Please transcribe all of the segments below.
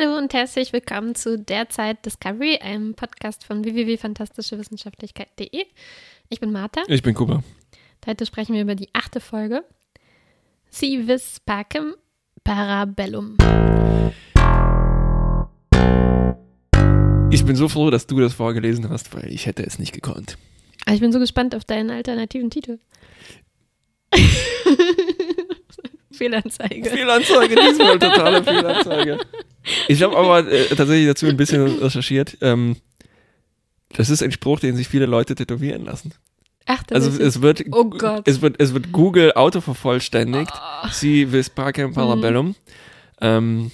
Hallo und herzlich willkommen zu Derzeit Discovery, einem Podcast von www.fantastischewissenschaftlichkeit.de. Ich bin Martha. Ich bin Kuba. Heute sprechen wir über die achte Folge. Si vis pacem parabellum. Ich bin so froh, dass du das vorgelesen hast, weil ich hätte es nicht gekonnt. Aber ich bin so gespannt auf deinen alternativen Titel. Fehlanzeige. Fehlanzeige, diesmal totale Fehlanzeige. Ich habe aber äh, tatsächlich dazu ein bisschen recherchiert. Ähm, das ist ein Spruch, den sich viele Leute tätowieren lassen. Ach, das Also ist es wird, Oh Gott. es wird, es wird Google Auto vervollständigt. Oh. Sie vis pacem parabellum. Ähm,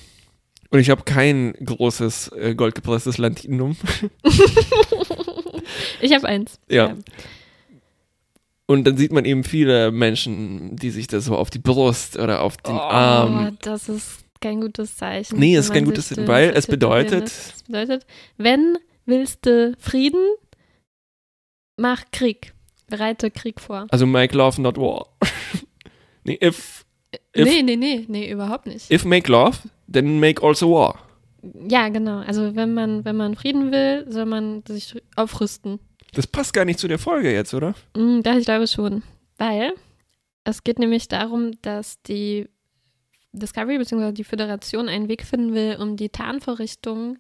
und ich habe kein großes äh, goldgepresstes Latinum. Ich habe eins. Ja. Und dann sieht man eben viele Menschen, die sich das so auf die Brust oder auf den Oh, Arm. das ist kein gutes Zeichen. Nee, es ist kein gutes Zeichen, weil es bedeutet-. Es bedeutet, wenn willst du Frieden, mach Krieg. Bereite Krieg vor. Also make love, not war. nee, if, If- nee, nee, nee, nee, überhaupt nicht. if make love, then make also war. Ja, genau. Also wenn man, wenn man Frieden will, soll man sich aufrüsten. Das passt gar nicht zu der Folge jetzt, oder? Mm, Das ich glaube schon. Weil es geht nämlich darum, dass die Discovery bzw. die Föderation einen Weg finden will, um die Tarnvorrichtungen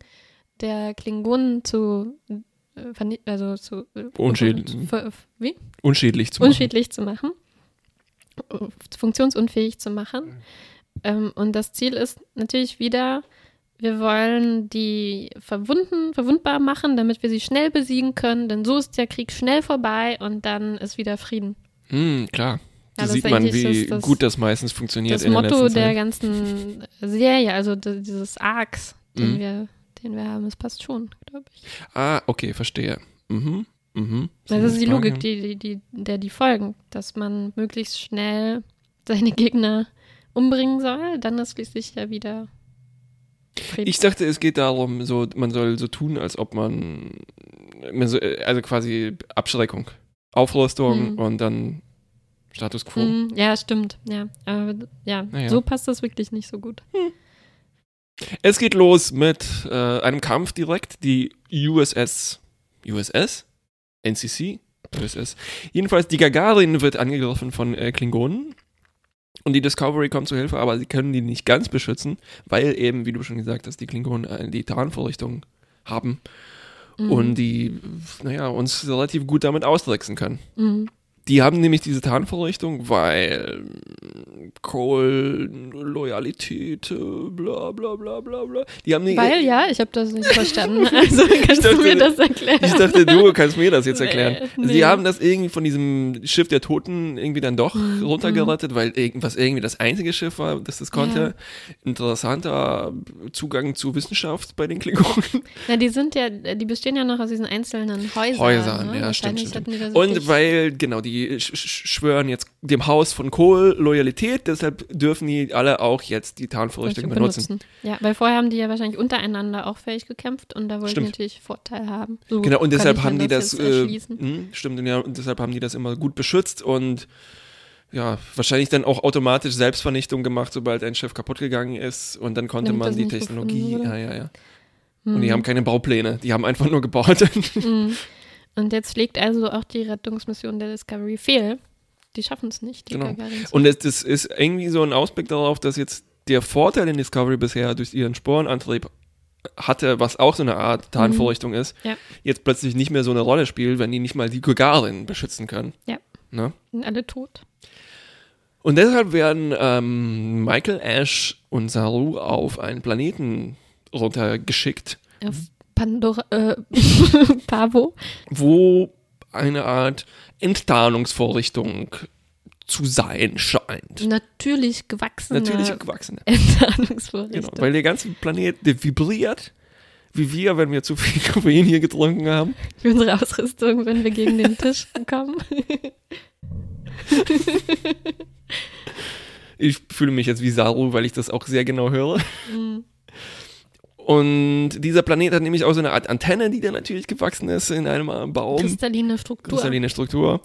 der Klingonen zu äh, also zu äh, Unschädlich. wie? Unschädlich zu machen. unschädlich zu machen, äh, funktionsunfähig zu machen. Ähm, und das Ziel ist natürlich wieder, wir wollen die verwunden, verwundbar machen, damit wir sie schnell besiegen können, denn so ist der Krieg schnell vorbei und dann ist wieder Frieden. Hm, klar. Da Ja, sieht man, wie das- gut das meistens funktioniert Das in der Motto der Zeit. ganzen Serie, also d- dieses Arcs, den, Mhm. wir, den wir haben, das passt schon, glaube ich. Ah, okay, verstehe. Mhm, mhm. Das ist die. Logik, die, die, die, der die folgen, dass man möglichst schnell seine Gegner umbringen soll, dann ist schließlich ja wieder Frieden. Ich dachte, es geht darum, so, man soll so tun, als ob man, so, also quasi Abschreckung, Aufrüstung Mhm. und dann Status quo. Mhm, ja, stimmt. Ja, aber ja, Naja. so passt das wirklich nicht so gut. Es geht los mit äh, einem Kampf direkt. Die USS, USS? NCC? USS. Jedenfalls, die Gagarin wird angegriffen von äh, Klingonen. Und die Discovery kommt zu Hilfe, aber sie können die nicht ganz beschützen, weil eben, wie du schon gesagt hast, die Klingonen äh, die Tarnvorrichtung haben Mhm. und die, naja, uns relativ gut damit austricksen können. Mhm. Die haben nämlich diese Tarnvorrichtung, weil Cole, Loyalität, bla bla bla bla bla. Die haben die, Weil, ja, ich habe das nicht verstanden. Also kannst dachte, du mir das erklären? Ich dachte, du kannst mir das jetzt erklären. Nee, Also nee. Die haben das irgendwie von diesem Schiff der Toten irgendwie dann doch Mhm, runtergerettet, weil irgendwas irgendwie das einzige Schiff war, das das konnte. Interessanter Zugang zu Wissenschaft bei den Klingonen. Na, die sind ja, die bestehen ja noch aus diesen einzelnen Häusern. Häusern, ne? ja, stimmt, stimmt. Und weil, genau, die sch schwören jetzt dem Haus von Kohl Loyalität, deshalb dürfen die alle auch jetzt die Tarnvorrichtung benutzen. Ja, weil vorher haben die ja wahrscheinlich untereinander auch fähig gekämpft und da wollten Stimmt. die natürlich Vorteil haben. So Genau, und deshalb haben die das, jetzt äh, mh, stimmt, und ja, und deshalb haben die das immer gut beschützt und ja, wahrscheinlich dann auch automatisch Selbstvernichtung gemacht, sobald ein Schiff kaputt gegangen ist und dann konnte Damit man das die Technologie, ja, ja, ja. Und die Hm. haben keine Baupläne, die haben einfach nur gebaut. Mhm. Und jetzt schlägt also auch die Rettungsmission der Discovery fehl. Die schaffen es nicht, die Genau. Und das, das ist irgendwie so ein Ausblick darauf, dass jetzt der Vorteil in Discovery bisher durch ihren Sporenantrieb hatte, was auch so eine Art Tarnvorrichtung ist, Ja. jetzt plötzlich nicht mehr so eine Rolle spielt, wenn die nicht mal die Gagarin beschützen können. Ja. Ne? sind alle tot. Und deshalb werden ähm, Michael Ash und Saru auf einen Planeten runtergeschickt, Auf Pandora, äh, Pavo. wo eine Art Enttarnungsvorrichtung zu sein scheint. Natürlich gewachsene Natürlich gewachsene. Enttarnungsvorrichtung. Genau, weil der ganze Planet vibriert, wie wir, wenn wir zu viel Koffein hier getrunken haben. Für unsere Ausrüstung, wenn wir gegen den Tisch kommen. Ich fühle mich jetzt wie Saru, weil ich das auch sehr genau höre. Mhm. Und dieser Planet hat nämlich auch so eine Art Antenne, die da natürlich gewachsen ist in einem Baum. Kristalline Struktur. kristalline Struktur.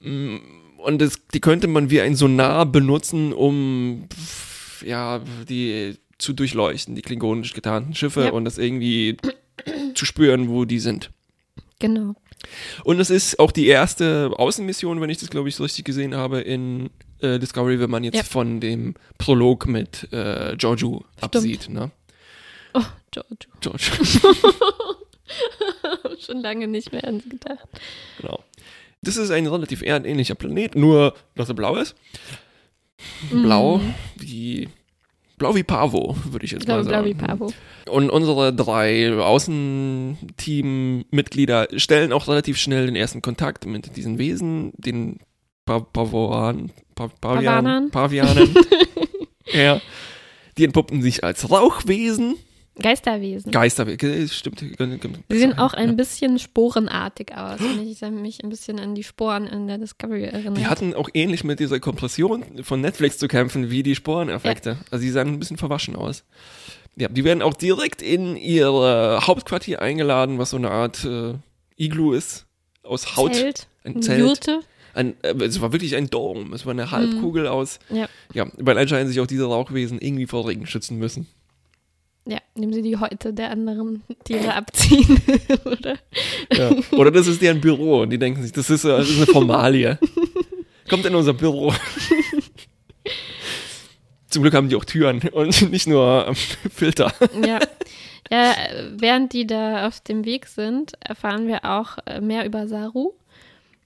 Mm, Und das, die könnte man wie ein Sonar benutzen, um ja, die zu durchleuchten, die klingonisch getarnten Schiffe Ja. und das irgendwie zu spüren, wo die sind. Genau. Und es ist auch die erste Außenmission, wenn ich das, glaube ich, so richtig gesehen habe, in äh, Discovery, wenn man jetzt Ja. von dem Prolog mit äh, Giorgio absieht. Ne? Oh, Giorgio. George, Schon lange nicht mehr an sie gedacht. genau. Das ist ein relativ erdähnlicher Planet, nur dass er blau ist. Blau Mhm. wie Blau wie Pavo, würde ich jetzt glaube, mal blau sagen. wie Pavo. Und unsere drei Außenteam-Mitglieder stellen auch relativ schnell den ersten Kontakt mit diesen Wesen, den pa Pavoran, pa Pavian. Pavianen. ja. Die entpuppten sich als Rauchwesen. Geisterwesen. Geisterwesen, stimmt. Sie sehen auch ein bisschen sporenartig aus, wenn ich mich ein bisschen an die Sporen in der Discovery erinnere. Die hatten auch ähnlich mit dieser Kompression von Netflix zu kämpfen wie die Sporeneffekte. Also die sahen ein bisschen verwaschen aus. Ja, die werden auch direkt in ihr äh, Hauptquartier eingeladen, was so eine Art äh, Iglu ist. Aus Haut. Zelt, Ein Zelt. Jurte. Ein, äh, es war wirklich ein Dom. Es war eine Halbkugel aus. Ja. Ja, weil anscheinend sich auch diese Rauchwesen irgendwie vor Regen schützen müssen. Ja, nehmen sie die Häute der anderen Tiere abziehen, oder? Ja. Oder das ist deren Büro und die denken sich, das ist, äh, das ist eine Formalie. Kommt in unser Büro. Zum Glück haben die auch Türen und nicht nur ähm, Filter. Ja. ja, äh, während die da auf dem Weg sind, erfahren wir auch äh, mehr über Saru.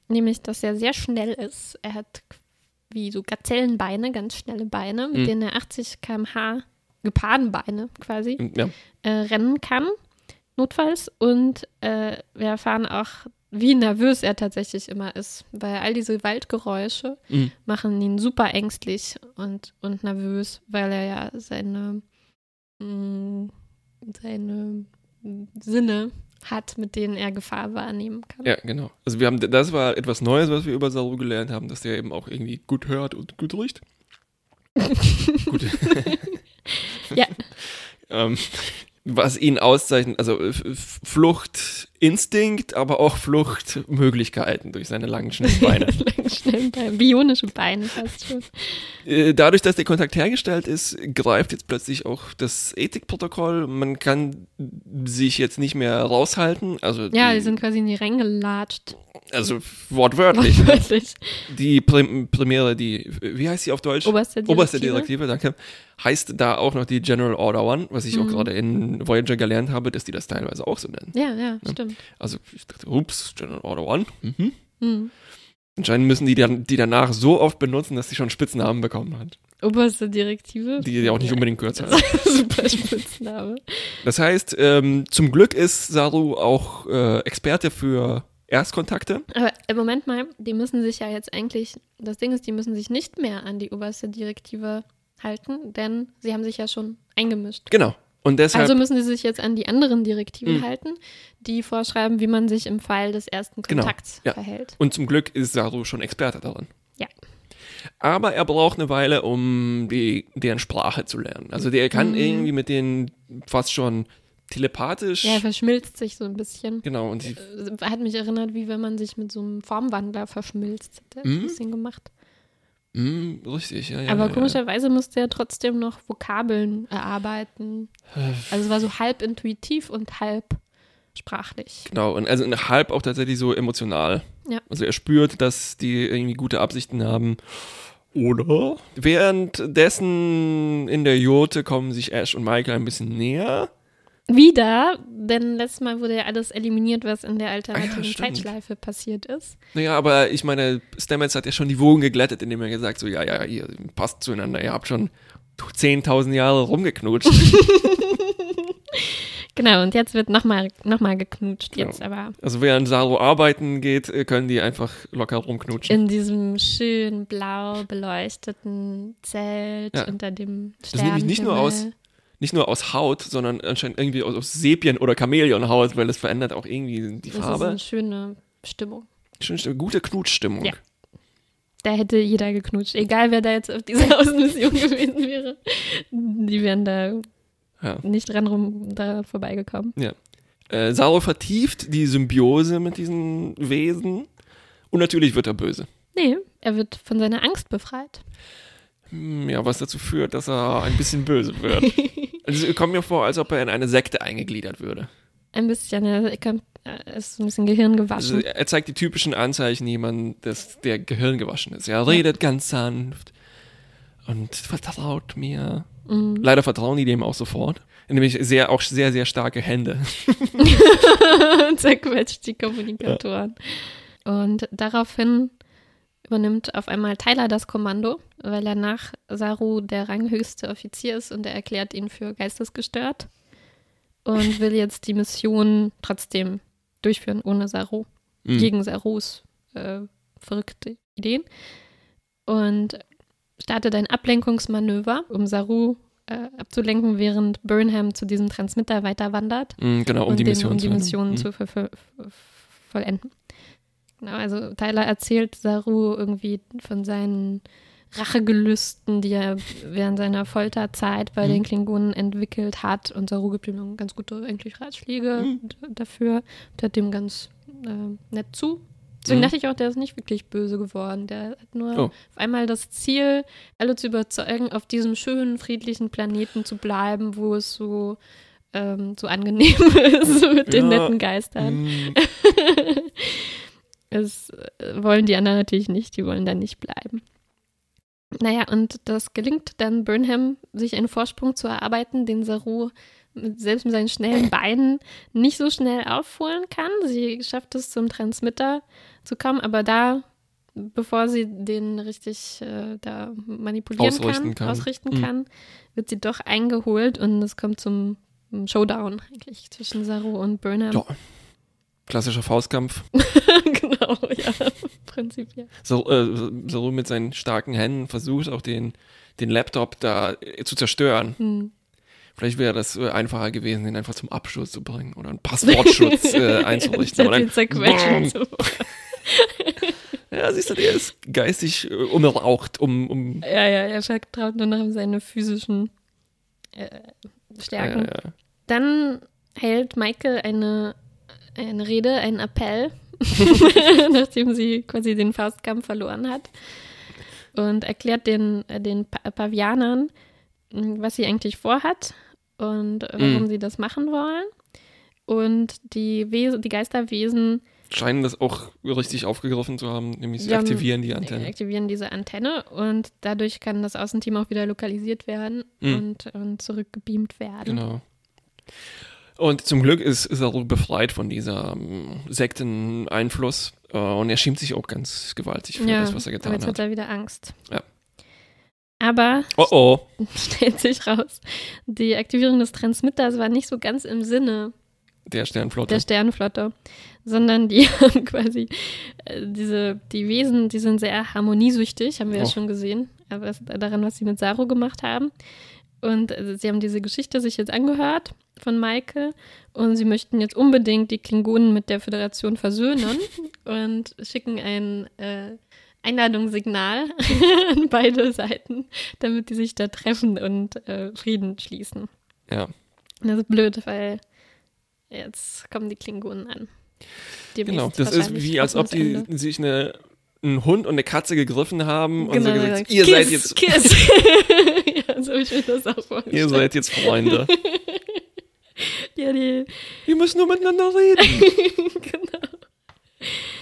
Nämlich, dass er sehr schnell ist. Er hat wie so Gazellenbeine, ganz schnelle Beine, mit Mhm. denen er 80 km/h Gepardenbeine quasi Ja, äh, rennen kann, notfalls. Und äh, wir erfahren auch, wie nervös er tatsächlich immer ist, weil all diese Waldgeräusche Mhm. machen ihn super ängstlich und, und nervös, weil er ja seine, mh, seine Sinne hat, mit denen er Gefahr wahrnehmen kann. ja, genau. Also wir haben, das war etwas Neues, was wir über Saru gelernt haben, dass der eben auch irgendwie gut hört und gut riecht. gut. Ähm, was ihn auszeichnet, also F- Fluchtinstinkt, aber auch Fluchtmöglichkeiten durch seine langen, schnellen Beine. Lange, schnellen Beine, bionische Beine fast schon. Äh, Dadurch, dass der Kontakt hergestellt ist, greift jetzt plötzlich auch das Ethikprotokoll. Man kann sich jetzt nicht mehr raushalten. Also, Ja, die, die sind quasi in die Ränge gelatscht. also wortwörtlich. Wirklich. die Prim Premiere, die, wie heißt sie auf Deutsch? Oberste Direktive. Oberste Direktive, danke. Heißt da auch noch die General Order One, was ich auch Mhm. gerade in Voyager gelernt habe, dass die das teilweise auch so nennen. Ja, ja, stimmt. Also ich dachte, ups, General Order One. Mhm. Hm. Anscheinend müssen die dann die danach so oft benutzen, dass sie schon Spitznamen bekommen hat. Oberste Direktive. Die ja auch nicht Ja. unbedingt kürzer ist. Super Spitzname. Das heißt, ähm, zum Glück ist Saru auch äh, Experte für Erstkontakte. Aber äh, Moment mal, die müssen sich ja jetzt eigentlich, das Ding ist, die müssen sich nicht mehr an die oberste Direktive halten, denn sie haben sich ja schon eingemischt. Genau. Und deshalb, Also müssen sie sich jetzt an die anderen Direktiven Mhm. halten, die vorschreiben, wie man sich im Fall des ersten Genau, Kontakts ja. verhält. und zum Glück ist Saru schon Experte darin. Ja. Aber er braucht eine Weile, um die, deren Sprache zu lernen. Also der kann Mhm. irgendwie mit denen fast schon telepathisch. Ja, er verschmilzt sich so ein bisschen. genau, und Äh, Hat mich erinnert, wie wenn man sich mit so einem Formwandler verschmilzt. Hat er Mhm. ein bisschen gemacht. Mh, richtig, ja, ja. Aber ja, komischerweise musste er trotzdem noch Vokabeln erarbeiten. Also es war so halb intuitiv und halb sprachlich. Genau, und also halb auch tatsächlich so emotional. Ja. Also er spürt, dass die irgendwie gute Absichten haben. Oder? Währenddessen in der Jurte kommen sich Ash und Michael ein bisschen näher. Wieder, denn letztes Mal wurde ja alles eliminiert, was in der alternativen ja. Zeitschleife passiert ist. Naja, aber ich meine, Stamets hat ja schon die Wogen geglättet, indem er gesagt so, ja, ja, ihr passt zueinander, ihr habt schon 10.000 Jahre rumgeknutscht. Genau, und jetzt wird nochmal noch mal geknutscht. Genau. Jetzt aber Also während Saru arbeiten geht, äh, können die einfach locker rumknutschen. in diesem schön blau beleuchteten Zelt Ja. unter dem Das ist nämlich nicht nur aus- Nicht nur aus Haut, sondern anscheinend irgendwie aus, aus Sepien- oder Chamäleonhaut, weil das verändert auch irgendwie die Das ist Farbe. eine schöne Stimmung. Schön, schön, gute Knutschstimmung. Ja. Da hätte jeder geknutscht. Egal, wer da jetzt auf dieser Außenmission gewesen wäre. Die wären da Ja. nicht dran rum da vorbeigekommen. Äh, Saru vertieft die Symbiose mit diesen Wesen und natürlich wird er böse. Nee, er wird von seiner Angst befreit. Hm, Ja, was dazu führt, dass er ein bisschen böse wird. Also kommt mir vor, als ob er in eine Sekte eingegliedert würde. Ein bisschen, ja, er ist ein bisschen Gehirn Also gewaschen. er zeigt die typischen Anzeichen jemand, dass der Gehirn gewaschen ist. Er redet ganz sanft und vertraut mir. Mhm. Leider vertrauen die dem auch sofort. Nämlich sehr, auch sehr, sehr starke Hände. zerquetscht die Kommunikatoren. Und daraufhin übernimmt auf einmal Tyler das Kommando, weil er nach Saru der ranghöchste Offizier ist und er erklärt ihn für geistesgestört und will jetzt die Mission trotzdem durchführen ohne Saru, Mhm. gegen Sarus äh, verrückte Ideen und startet ein Ablenkungsmanöver, um Saru äh, abzulenken, während Burnham zu diesem Transmitter weiter wandert Mhm, genau, um die den, Mission um die zu Mission mhm. zu ver ver ver vollenden. Genau, also Tyler erzählt Saru irgendwie von seinen Rachegelüsten, die er während seiner Folterzeit bei Mhm. den Klingonen entwickelt hat. Und Saru gibt ihm ganz gute eigentlich Ratschläge Mhm. dafür. Hört dem ganz äh, nett zu. Deswegen Mhm. dachte ich auch, der ist nicht wirklich böse geworden. Der hat nur Oh. auf einmal das Ziel, alle zu überzeugen, auf diesem schönen, friedlichen Planeten zu bleiben, wo es so, ähm, so angenehm ist mit den Ja. netten Geistern. Mhm. Das äh, wollen die anderen natürlich nicht, die wollen da nicht bleiben. Naja, und das gelingt dann Burnham, sich einen Vorsprung zu erarbeiten, den Saru mit, selbst mit seinen schnellen Beinen nicht so schnell aufholen kann. Sie schafft es zum Transmitter zu kommen, aber da, bevor sie den richtig äh, da manipulieren Ausrichten kann, kann. ausrichten Mhm. kann, wird sie doch eingeholt und es kommt zum Showdown eigentlich zwischen Saru und Burnham. Ja. Klassischer Faustkampf. genau, ja, prinzipiell. So, äh, Saru mit seinen starken Händen versucht auch den, den Laptop da äh, zu zerstören. Hm. Vielleicht wäre das äh, einfacher gewesen, den einfach zum Abschluss zu bringen oder einen Passwortschutz äh, einzurichten. Oder zerquetschen. So. ja, siehst du, der ist geistig äh, umraucht, um, um Ja, ja, er vertraut nur noch seine physischen äh, Stärken. Ja, ja. Dann hält Michael eine, eine Rede, einen Appell, nachdem sie quasi den Faustkampf verloren hat. Und erklärt den, äh, den pa Pavianern, mh, was sie eigentlich vorhat und äh, warum Mhm. sie das machen wollen. Und die, Wesen, die Geisterwesen scheinen das auch richtig aufgegriffen zu haben, nämlich sie Ja, aktivieren die Antenne. aktivieren diese Antenne und dadurch kann das Außenteam auch wieder lokalisiert werden Mhm. und, und zurückgebeamt werden. Genau. Und zum Glück ist Saru befreit von dieser ähm, Sekteneinfluss äh, und er schämt sich auch ganz gewaltig für ja, das, was er aber getan jetzt hat. hat er wieder Angst. Ja. Aber Oh oh. stellt sich raus, die Aktivierung des Transmitters war nicht so ganz im Sinne Der Sternflotte. der Sternenflotte, sondern die haben quasi äh, diese, die Wesen, die sind sehr harmoniesüchtig, haben wir ja Oh. schon gesehen, aber daran, was sie mit Saru gemacht haben. Und äh, sie haben diese Geschichte sich jetzt angehört von Maike und sie möchten jetzt unbedingt die Klingonen mit der Föderation versöhnen und schicken ein äh, Einladungssignal an beide Seiten, damit die sich da treffen und äh, Frieden schließen. ja. Und das ist blöd, weil jetzt kommen die Klingonen an. Demnächst Genau. Das ist wie, als ob die Ende. sich eine, einen Hund und eine Katze gegriffen haben und so Genau, gesagt, ja. ihr Kiss, seid jetzt, Kiss. ja, so ich mir das auch vorstellen. ihr seid jetzt Freunde. Die, Wir müssen nur miteinander reden. genau.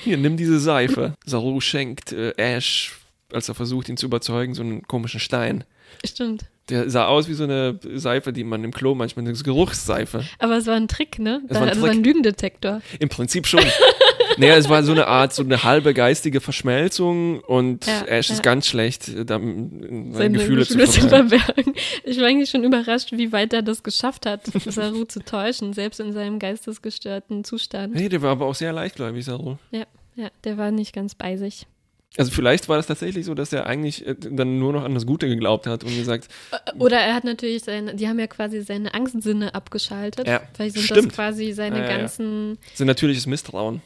Hier, nimm diese Seife. Saru schenkt äh, Ash, als er versucht, ihn zu überzeugen, so einen komischen Stein. Stimmt. Der sah aus wie so eine Seife, die man im Klo manchmal, eine Geruchsseife. Aber es war ein Trick, ne? Es war ein war Trick. ein Lügendetektor. Im Prinzip schon. naja, es war so eine Art, so eine halbe geistige Verschmelzung und Ja, Ash ist ja. ganz schlecht, äh, da, seine, Gefühle, Gefühle zu verbergen. Ich war eigentlich schon überrascht, wie weit er das geschafft hat, Saru zu täuschen, selbst in seinem geistesgestörten Zustand. Hey, der war aber auch sehr leichtgläubig, Saru. Ja, ja, der war nicht ganz bei sich. Also vielleicht war das tatsächlich so, dass er eigentlich äh, dann nur noch an das Gute geglaubt hat und gesagt, Oder er hat natürlich seine, die haben ja quasi seine Angstsinne abgeschaltet. Ja, Vielleicht sind stimmt. das quasi seine Ja, ja, ja. ganzen, so ein natürliches Misstrauen.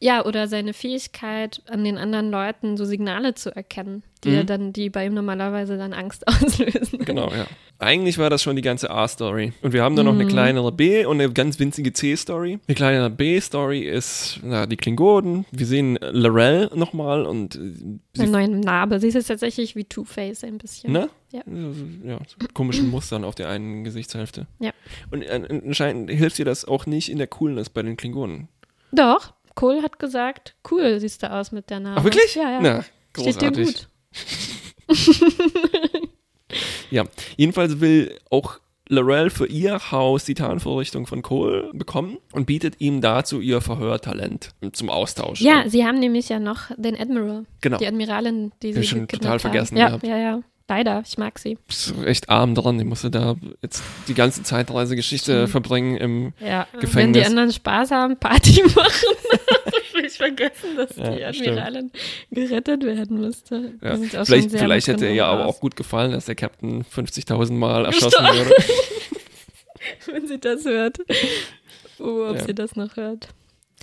Ja, oder seine Fähigkeit, an den anderen Leuten so Signale zu erkennen. die Mhm. dann, die bei ihm normalerweise dann Angst auslösen. Genau, ja. Eigentlich war das schon die ganze A-Story. Und wir haben dann noch eine Mhm. kleinere B- und eine ganz winzige C-Story. Die kleinere B-Story ist na, die Klingonen. Wir sehen Lorel nochmal und äh, Eine sie, neue Narbe. Sie ist jetzt tatsächlich wie Two-Face ein bisschen. ne? Ja. Ja, so komischen Mustern auf der einen Gesichtshälfte. Ja. Und äh, anscheinend hilft ihr das auch nicht in der Coolness bei den Klingonen. Doch, Cole hat gesagt, cool siehst du aus mit der Narbe. Ach, wirklich? Ja, ja. Na, großartig. gut. Jedenfalls will auch Lorel für ihr Haus die Tarnvorrichtung von Cole bekommen und bietet ihm dazu ihr Verhörtalent zum Austausch. Ja, sie haben nämlich ja noch den Admiral, genau. die Admiralin, die sie ich schon total haben. vergessen Ja, gehabt. ja, ja. Leider, ich mag sie. Bist echt arm dran. Ich musste da jetzt die ganze Zeitreisegeschichte Stimmt. verbringen im. Ja, wenn Gefängnis. die anderen Spaß haben, Party machen. ich vergessen, dass Ja, die Admiralin gerettet werden müsste. Ja, Vielleicht, vielleicht hätte ihr ja aber auch gut gefallen, dass der Captain 50.000 Mal erschossen Gestorben. wurde. wenn sie das hört. Oh, ob sie das noch hört.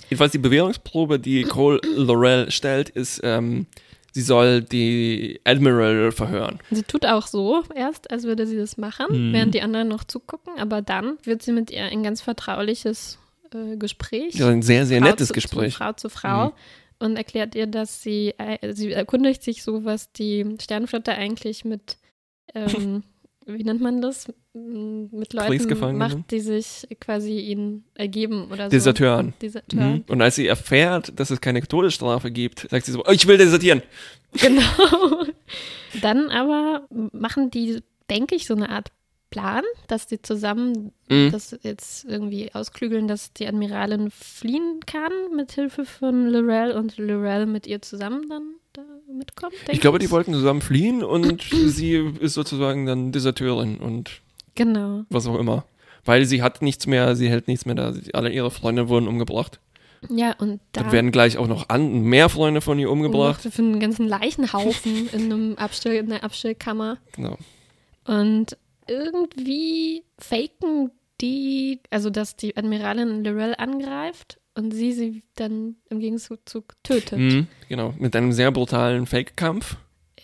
Jedenfalls die Bewährungsprobe, die Cole Lorel stellt, ist, ähm, sie soll die Admiral verhören. Sie tut auch so erst, als würde sie das machen, Mhm. während die anderen noch zugucken, aber dann wird sie mit ihr ein ganz vertrauliches äh, Gespräch. Ja, ein sehr, sehr Frau nettes zu, Gespräch. Zu Frau zu Frau. Mhm. Und erklärt ihr, dass sie, äh, sie erkundigt sich so, was die Sternenflotte eigentlich mit, ähm, wie nennt man das, mit Leuten macht, die sich quasi ihnen ergeben oder so. Deserteuren. Deserteuren. Mhm. Und als sie erfährt, dass es keine Todesstrafe gibt, sagt sie so, oh, ich will desertieren. Genau. Dann aber machen die, denke ich, so eine Art Plan, dass die zusammen Mhm. das jetzt irgendwie ausklügeln, dass die Admiralin fliehen kann mit Hilfe von Lorel und Lorel mit ihr zusammen dann da mitkommt. Ich glaube, die wollten zusammen fliehen und sie ist sozusagen dann Deserteurin und Genau. was auch immer. Weil sie hat nichts mehr, sie hält nichts mehr da. Alle ihre Freunde wurden umgebracht. Ja, und da Dann werden gleich auch noch an, mehr Freunde von ihr umgebracht. für einen ganzen Leichenhaufen in einem Abstell, in einer Abstellkammer. Genau. Und irgendwie faken die, also dass die Admiralin Lorel angreift und sie sie dann im Gegenzug tötet. Mhm, genau. Mit einem sehr brutalen Fake-Kampf.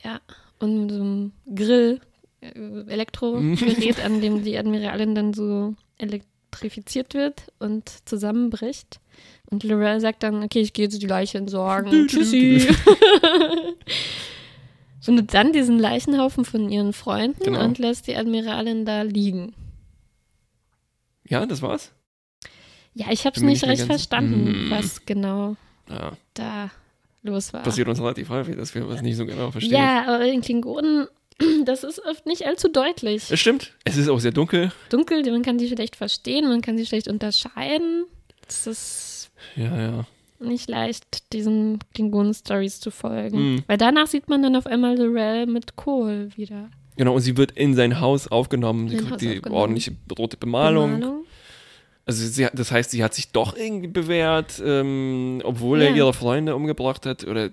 Ja. Und mit so einem Grill, Elektrogerät, an dem die Admiralin dann so elektrifiziert wird und zusammenbricht. Und Lorel sagt dann, okay, ich gehe jetzt die Leiche entsorgen. Tschüssi. Findet dann diesen Leichenhaufen von ihren Freunden Genau. und lässt die Admiralin da liegen. Ja, das war's. Ja, ich habe es nicht recht verstanden, Mm. was genau Ja, da los war. passiert uns relativ häufig, dass wir was nicht so genau verstehen. Ja, aber in Klingonen, das ist oft nicht allzu deutlich. Es stimmt. Es ist auch sehr dunkel. Dunkel, man kann sie schlecht verstehen, man kann sie schlecht unterscheiden. Es ist Ja, ja. nicht leicht, diesen Klingonen-Stories zu folgen. Mhm. Weil danach sieht man dann auf einmal Lorel mit Kohl wieder. Genau, und sie wird in sein Haus aufgenommen. Sie kriegt Haus die aufgenommen. ordentliche rote Bemalung. Bemalung. Also sie, das heißt, sie hat sich doch irgendwie bewährt, ähm, obwohl er Ja. ihre Freunde umgebracht hat. Oder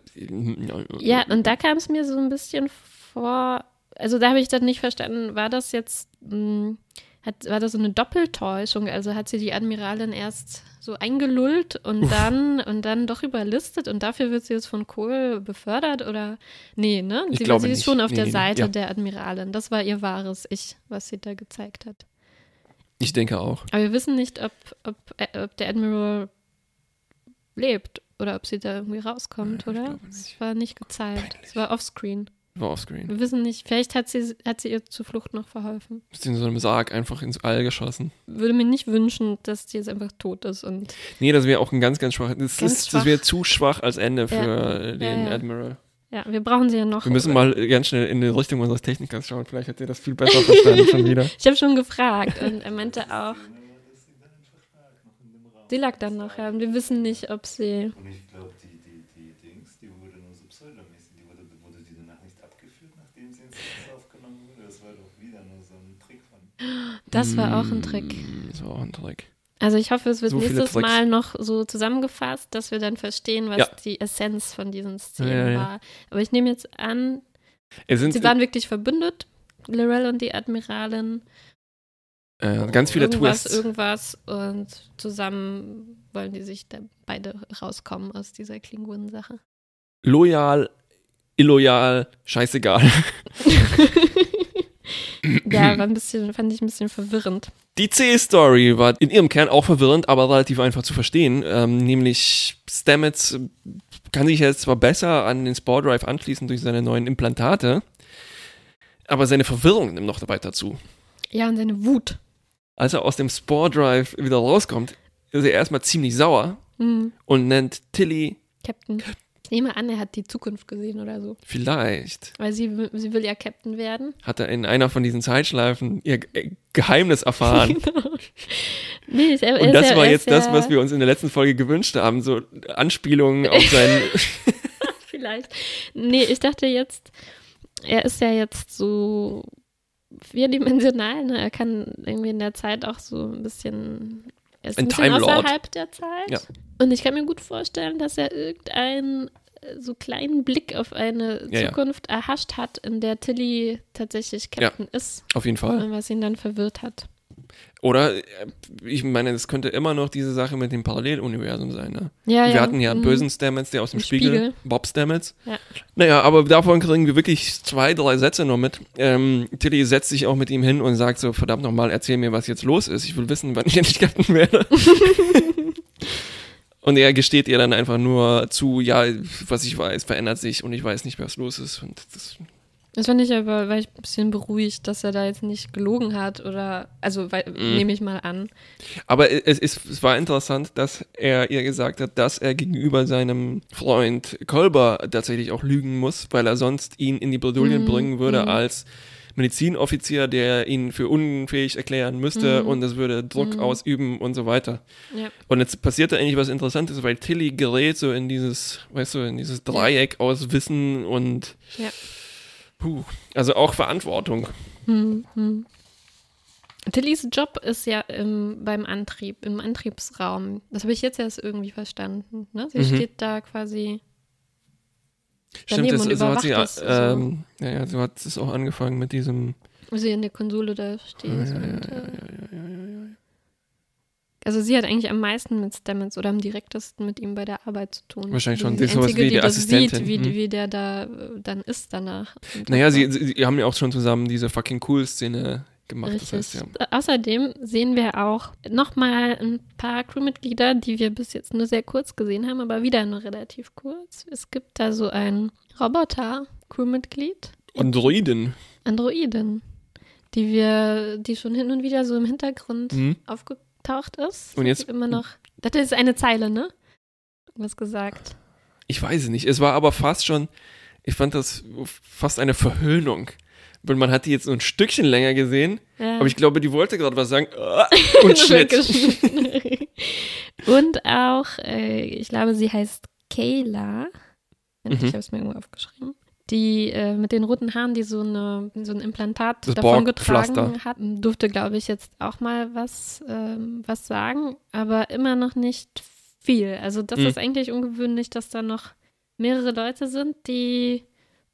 Ja, und da kam es mir so ein bisschen vor, also da habe ich dann nicht verstanden, war das jetzt, mh, hat, war das so eine Doppeltäuschung? Also hat sie die Admiralin erst so eingelullt und dann und dann doch überlistet und dafür wird sie jetzt von Kohl befördert oder nee, ne? Sie, sie ist nicht. schon auf Nee, der nee, Seite ja. der Admiralin. Das war ihr wahres Ich, was sie da gezeigt hat. Ich denke auch. Aber wir wissen nicht, ob, ob, äh, ob der Admiral lebt oder ob sie da irgendwie rauskommt, Ja, oder? Es war nicht gezeigt. Es war offscreen. War offscreen. Wir wissen nicht, vielleicht hat sie, hat sie ihr zur Flucht noch verholfen. Ist in so einem Sarg einfach ins All geschossen. Würde mir nicht wünschen, dass die jetzt einfach tot ist und Nee, das wäre auch ein ganz, ganz schwach. Das, Ganz ist, schwach. das wäre zu schwach als Ende für Ja. den Ja, ja. Admiral. ja, wir brauchen sie ja noch. Wir müssen mal ganz schnell in die Richtung unseres Technikers schauen. Vielleicht hat er das viel besser verstanden schon wieder. Ich habe schon gefragt und er meinte auch, sie lag dann noch, ja. Und wir wissen nicht, ob sie. Und ich glaube, die, die, die Dings, die wurde nur so pseudomäßig, die wurde, wurde diese Nacht nicht abgeführt, nachdem sie ins Haus aufgenommen wurde. Das war doch wieder nur so ein Trick von. Das war auch ein Trick. Mm, Das war auch ein Trick. Also ich hoffe, es wird So nächstes. Mal noch so zusammengefasst, dass wir dann verstehen, was Ja. die Essenz von diesen Szenen Ja, ja, war. Aber ich nehme jetzt an, sind sie waren wirklich verbündet, Lorel und die Admiralin. äh, ganz viele irgendwas, Twists. irgendwas und zusammen wollen die sich da beide rauskommen aus dieser Klingonen-Sache. Loyal illoyal, scheißegal. Ja, war ein bisschen, fand ich ein bisschen verwirrend. Die C-Story war in ihrem Kern auch verwirrend, aber relativ einfach zu verstehen. Ähm, nämlich Stamets kann sich jetzt zwar besser an den Spore Drive anschließen durch seine neuen Implantate, aber seine Verwirrung nimmt noch weiter zu. Ja, und seine Wut. Als er aus dem Spore Drive wieder rauskommt, ist er erstmal ziemlich sauer Hm. und nennt Tilly Captain. Ich nehme an, er hat die Zukunft gesehen oder so. vielleicht. Weil sie, will- sie will ja Captain werden. Hat er in einer von diesen Zeitschleifen ihr Ge- Geheimnis erfahren. Nee, ist, er, er Und das ja, war er jetzt das, was wir uns in der letzten Folge gewünscht haben. So Anspielungen auf seinen. Vielleicht. Nee, ich dachte jetzt, er ist ja jetzt so vierdimensional, ne? Er kann irgendwie in der Zeit auch so ein bisschen. Er ist ein, Ein bisschen außerhalb der Zeit. Ja. Und ich kann mir gut vorstellen, dass er irgendeinen äh, so kleinen Blick auf eine Ja, ja. Zukunft erhascht hat, in der Tilly tatsächlich Captain ist. auf jeden Fall. Was ihn dann verwirrt hat. Oder, äh, ich meine, es könnte immer noch diese Sache mit dem Paralleluniversum sein. Ne? Ja, Wir ja. hatten ja einen mhm. bösen Stamets, der aus dem Spiegel, Spiegel. Bob Stamets. Ja. Naja, aber davon kriegen wir wirklich zwei, drei Sätze noch mit. Ähm, Tilly setzt sich auch mit ihm hin und sagt so, verdammt nochmal, erzähl mir, was jetzt los ist. Ich will wissen, wann ich endlich Captain werde. und er gesteht ihr dann einfach nur zu, ja, was ich weiß, verändert sich und ich weiß nicht, was los ist. Und das, Das fand ich aber, war ich ein bisschen beruhigt, dass er da jetzt nicht gelogen hat oder, also weil, Mhm. nehme ich mal an. Aber es, ist, es war interessant, dass er ihr gesagt hat, dass er gegenüber seinem Freund Kolber tatsächlich auch lügen muss, weil er sonst ihn in die Bredouille Mhm, bringen würde mhm. als Medizinoffizier, der ihn für unfähig erklären müsste Mhm. und es würde Druck Mhm. ausüben und so weiter. Ja. Und jetzt passiert da eigentlich was Interessantes, weil Tilly gerät so in dieses, weißt du, in dieses Dreieck aus Wissen und Ja. puh, also auch Verantwortung. Hm, hm. Tillys Job ist ja im, beim Antrieb, im Antriebsraum. Das habe ich jetzt erst irgendwie verstanden. Ne? Sie Mhm. steht da quasi. Stimmt, das, so hat sie überwacht das so. ähm, ja, ja, so hat es auch angefangen mit diesem wo sie in der Konsole da steht. Ja, ja, äh, Also sie hat eigentlich am meisten mit Stamets oder am direktesten mit ihm bei der Arbeit zu tun. Wahrscheinlich schon. Die sowas Einzige, wie die die das Assistentin. Sieht, wie, Hm. wie der da äh, dann ist danach. Naja, sie, sie haben ja auch schon zusammen diese fucking cool Szene gemacht. Richtig. Das heißt, ja. Außerdem sehen wir auch nochmal ein paar Crewmitglieder, die wir bis jetzt nur sehr kurz gesehen haben, aber wieder nur relativ kurz. Es gibt da so ein Roboter-Crewmitglied, Androiden. Androiden, die wir, die schon hin und wieder so im Hintergrund Mhm. aufgetaucht ist. Und jetzt- immer noch. Das ist eine Zeile, ne? Was gesagt. Ich weiß es nicht. Es war aber fast schon, ich fand das fast eine Verhöhnung. Weil man hat die jetzt so ein Stückchen länger gesehen, Ja. aber ich glaube, die wollte gerade was sagen. Ah, Und Schnitt. Und auch, äh, ich glaube, sie heißt Kayla. Mhm. Ich habe es mir irgendwo aufgeschrieben. Die äh, mit den roten Haaren, die so, eine, so ein Implantat Das davon getragen hat, durfte, glaube ich, jetzt auch mal was, ähm, was sagen, aber immer noch nicht viel. Also das Mhm. ist eigentlich ungewöhnlich, dass da noch mehrere Leute sind, die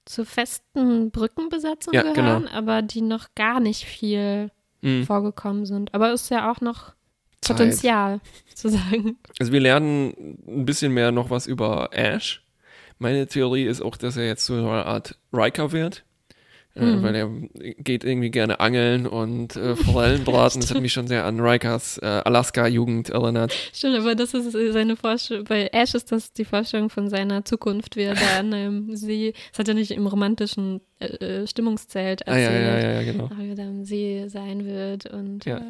zur festen Brückenbesatzung Ja, gehören, genau. aber die noch gar nicht viel Mhm. vorgekommen sind. Aber ist ja auch noch Zeit. Potenzial, zu sagen. Also wir lernen ein bisschen mehr noch was über Ash. Meine Theorie ist auch, dass er jetzt so eine Art Riker wird. Äh, Mhm. weil er geht irgendwie gerne angeln und äh, Forellen braten. Das hat mich schon sehr an Rikers äh, Alaska-Jugend erinnert. Stimmt, aber das ist äh, seine Vorstellung. Bei Ash ist das die Vorstellung von seiner Zukunft, wie er da an einem See, das hat er nicht im romantischen äh, äh, Stimmungszelt Ah ja, erzählt, ja, ja, ja, genau. wie er da am See sein wird und Ja. äh,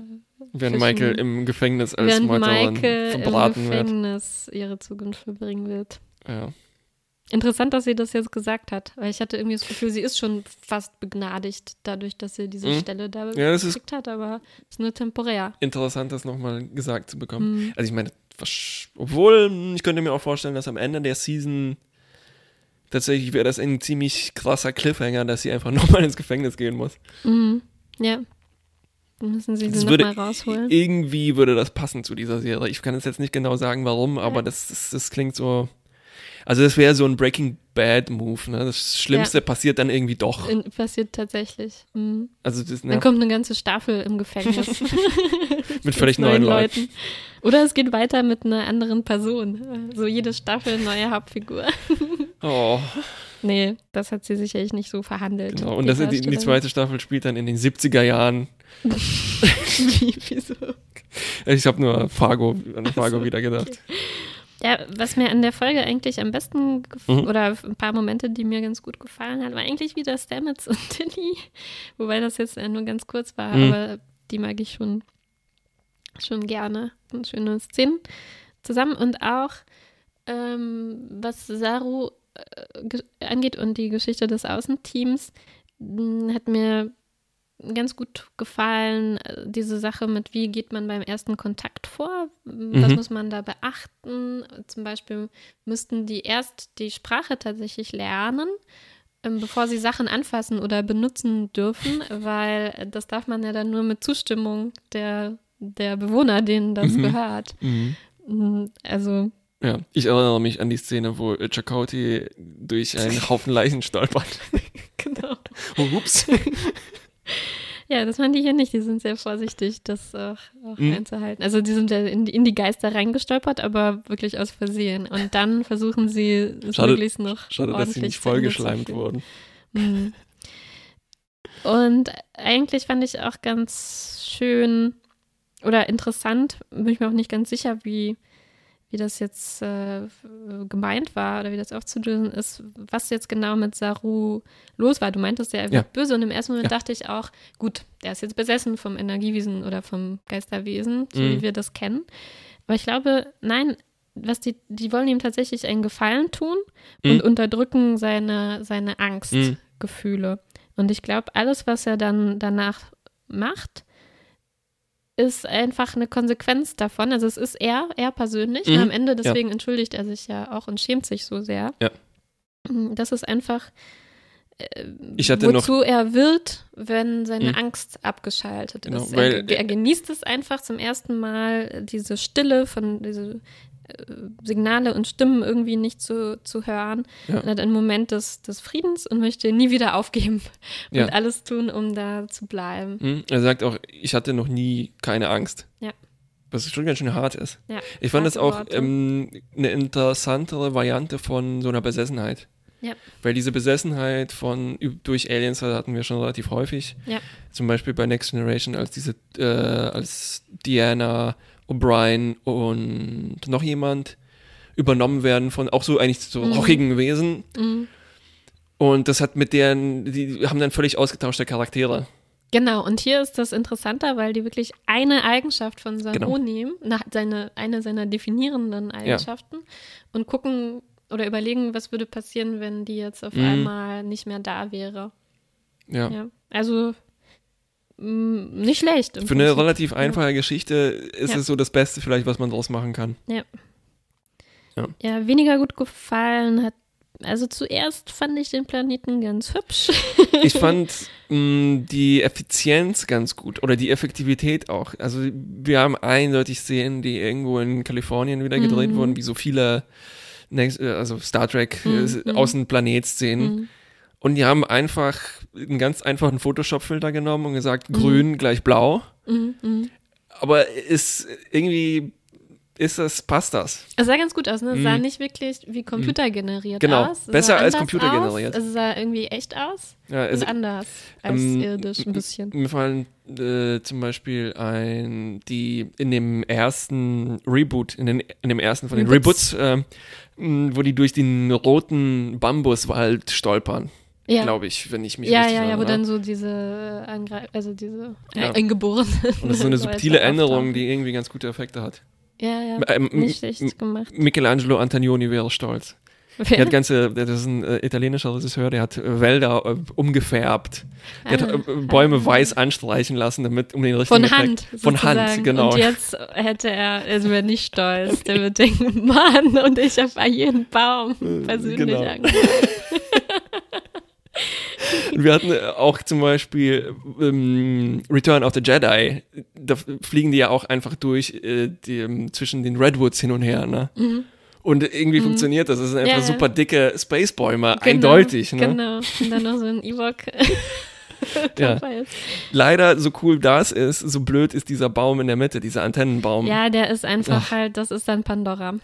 Während. Michael im Gefängnis als während Meuterin im verbraten wird. Gefängnis ihre Zukunft verbringen wird. Ja. Interessant, dass sie das jetzt gesagt hat, weil ich hatte irgendwie das Gefühl, sie ist schon fast begnadigt, dadurch, dass sie diese Mhm. Stelle da Ja, gekriegt hat, aber ist nur temporär. Interessant, das nochmal gesagt zu bekommen. Mhm. Also ich meine, obwohl, ich könnte mir auch vorstellen, dass am Ende der Season tatsächlich wäre das ein ziemlich krasser Cliffhanger, dass sie einfach nochmal ins Gefängnis gehen muss. Mhm. Ja. Dann müssen sie Das sie nochmal rausholen. irgendwie würde das passen zu dieser Serie. Ich kann es jetzt nicht genau sagen, warum, aber Ja. das, das, das klingt so. Also das wäre so ein Breaking Bad Move. Ne? Das Schlimmste passiert dann irgendwie doch. In, passiert tatsächlich. Mhm. Also das, Dann ne, kommt eine ganze Staffel im Gefängnis. mit völlig neuen Leuten. Oder es geht weiter mit einer anderen Person. So jede Staffel neue Hauptfigur. Oh, Nee, das hat sie sicherlich nicht so verhandelt. Genau. Und das, die, die zweite Staffel spielt dann in den 70er Jahren. Wie, wieso? Ich habe nur Fargo, an Fargo so, wieder gedacht. Ja, was mir an der Folge eigentlich am besten Mhm. oder ein paar Momente, die mir ganz gut gefallen hat, war eigentlich wieder Stamets und Tilly. Wobei das jetzt äh, nur ganz kurz war, Mhm. aber die mag ich schon, schon gerne. Und schöne Szenen zusammen. Und auch, ähm, was Saru äh, ge- angeht und die Geschichte des Außenteams, mh, hat mir ganz gut gefallen, äh, diese Sache mit, wie geht man beim ersten Kontakt vor, was Mhm. muss man da beachten. Zum Beispiel müssten die erst die Sprache tatsächlich lernen, ähm, bevor sie Sachen anfassen oder benutzen dürfen, weil das darf man ja dann nur mit Zustimmung der, der Bewohner, denen das Mhm. gehört. Mhm. Mhm, Also, Ja, ich erinnere mich an die Szene, wo Chakotay durch einen Haufen Leichen stolpert. genau. Oh, ups. Ja, das fand ich hier nicht. Die sind sehr vorsichtig, das auch, auch Mhm. einzuhalten. Also die sind ja in, die- in die Geister reingestolpert, aber wirklich aus Versehen. Und dann versuchen sie es Schade- möglichst noch Schade, dass sie nicht vollgeschleimt wurden. Mhm. Und eigentlich fand ich auch ganz schön oder interessant, bin ich mir auch nicht ganz sicher, wie, wie das jetzt äh, gemeint war oder wie das aufzulösen ist, was jetzt genau mit Saru los war. Du meintest ja, er wird Ja. böse und im ersten Moment Ja. dachte ich auch, gut, der ist jetzt besessen vom Energiewesen oder vom Geisterwesen, so Mhm. wie wir das kennen. Aber ich glaube, nein, was die, die wollen ihm tatsächlich einen Gefallen tun und Mhm. unterdrücken seine, seine Angst. Mhm. Und ich glaube, alles, was er dann danach macht, ist einfach eine Konsequenz davon. Also es ist er, er persönlich. Mhm. Und am Ende, deswegen entschuldigt er sich ja auch und schämt sich so sehr. Ja. Das ist einfach, äh, wozu er wird, wenn seine Mhm. Angst abgeschaltet Genau, ist. er, er genießt es einfach zum ersten Mal, diese Stille von diese Signale und Stimmen irgendwie nicht zu, zu hören. Ja. Er hat einen Moment des, des Friedens und möchte nie wieder aufgeben und Ja. alles tun, um da zu bleiben. Mhm. Er sagt auch, ich hatte noch nie keine Angst. Ja. Was schon ganz schön hart ist. Ja, Ich fand das auch ähm, eine interessantere Variante von so einer Besessenheit. Ja. Weil diese Besessenheit von durch Aliens hatten wir schon relativ häufig. Ja. Zum Beispiel bei Next Generation, als diese, äh, als Diana, O'Brien und noch jemand übernommen werden von auch so eigentlich so Mhm. rochigen Wesen. Mhm. Und das hat mit deren, die haben dann völlig ausgetauschte Charaktere. Genau, und hier ist das interessanter, weil die wirklich eine Eigenschaft von Saru Genau. nehmen, nach seine, eine seiner definierenden Eigenschaften und gucken oder überlegen, was würde passieren, wenn die jetzt auf Mhm. einmal nicht mehr da wäre. Ja. Ja. Also nicht schlecht. Für eine Prinzip. relativ einfache Geschichte ist Ja. es so das Beste vielleicht, was man draus machen kann. Ja, weniger gut gefallen hat. Also zuerst fand ich den Planeten ganz hübsch. Ich fand mh, die Effizienz ganz gut oder die Effektivität auch. Also wir haben eindeutig Szenen, die irgendwo in Kalifornien wieder gedreht Mhm. wurden, wie so viele äh, also Star Trek Mhm. äh, Außenplanet-Szenen. Mhm. Und die haben einfach einen ganz einfachen Photoshop-Filter genommen und gesagt, Mhm. grün gleich blau. Mhm. Mhm. Aber ist irgendwie ist das, passt das? Es sah ganz gut aus, ne? Es sah Mhm. nicht wirklich wie computergeneriert Genau, aus. Es besser als anders computergeneriert. Es sah irgendwie echt aus Ja, also, und anders als ähm, irdisch ein bisschen. Mir fallen äh, zum Beispiel ein, die in dem ersten Reboot, in, den, in dem ersten von den Reboots. Reboots, äh, wo die durch den roten Bambuswald stolpern, Ja. glaube ich, wenn ich mich Ja, richtig ja, ja, wo dann so diese Angreif also diese Ja. Eingeborenen. Und das ist so eine subtile Änderung, die irgendwie ganz gute Effekte hat. Ja, ja. Ähm, Nicht schlecht gemacht. Michelangelo Antonioni wäre stolz. Der hat ganze, das ist ein äh, italienischer Regisseur, der hat äh, Wälder äh, umgefärbt. Der hat Ah, äh, Bäume ah. weiß anstreichen lassen, damit um den richtigen Von Hand. Effekt. Von Hand, sozusagen. genau. Und jetzt hätte er, also wäre nicht stolz. Der wird denken, Mann, und ich habe bei jedem Baum persönlich genau. Und wir hatten auch zum Beispiel ähm, Return of the Jedi. Da fliegen die ja auch einfach durch äh, die, ähm, zwischen den Redwoods hin und her. Ne? Und irgendwie funktioniert das. Das sind einfach Mhm. Ja, super dicke Spacebäume, Genau, eindeutig. Ne? Genau. Und dann noch so ein Ewok Ja. Leider, so cool das ist, so blöd ist dieser Baum in der Mitte, dieser Antennenbaum. Ja, der ist einfach Ach. halt, das ist dann Pandora.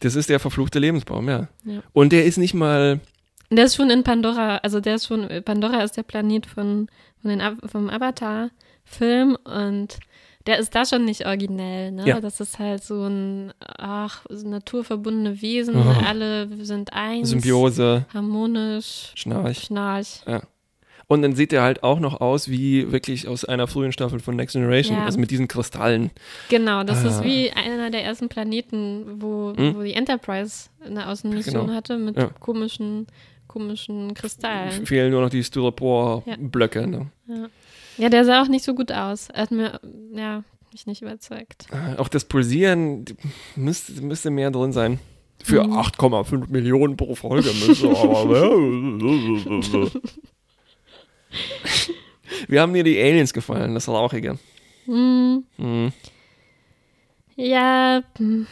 Das ist der verfluchte Lebensbaum, ja. Ja. Und der ist nicht mal Der ist schon in Pandora, also der ist schon, Pandora ist der Planet von, von den, vom Avatar-Film und der ist da schon nicht originell, ne? Ja. Das ist halt so ein, ach, so naturverbundene Wesen, Oh. alle sind eins, Symbiose, harmonisch, Schnarch. Schnarch. Und dann sieht er halt auch noch aus wie wirklich aus einer frühen Staffel von Next Generation, Ja. also mit diesen Kristallen. Genau, das ist Ah. wie einer der ersten Planeten, wo, Hm? wo die Enterprise eine Außenmission Genau. hatte mit Ja. komischen, komischen Kristallen. Fehlen nur noch die Styropor-Blöcke. Ne? Ja, der sah auch nicht so gut aus. Er hat mir, ja, mich nicht überzeugt. Äh, Auch das Pulsieren müsste, müsste mehr drin sein. Für Mhm. 8,5 Millionen pro Folge müsste aber. Wir haben dir die Aliens gefallen, das Rauchige. Hm, Mhm. Ja, hm,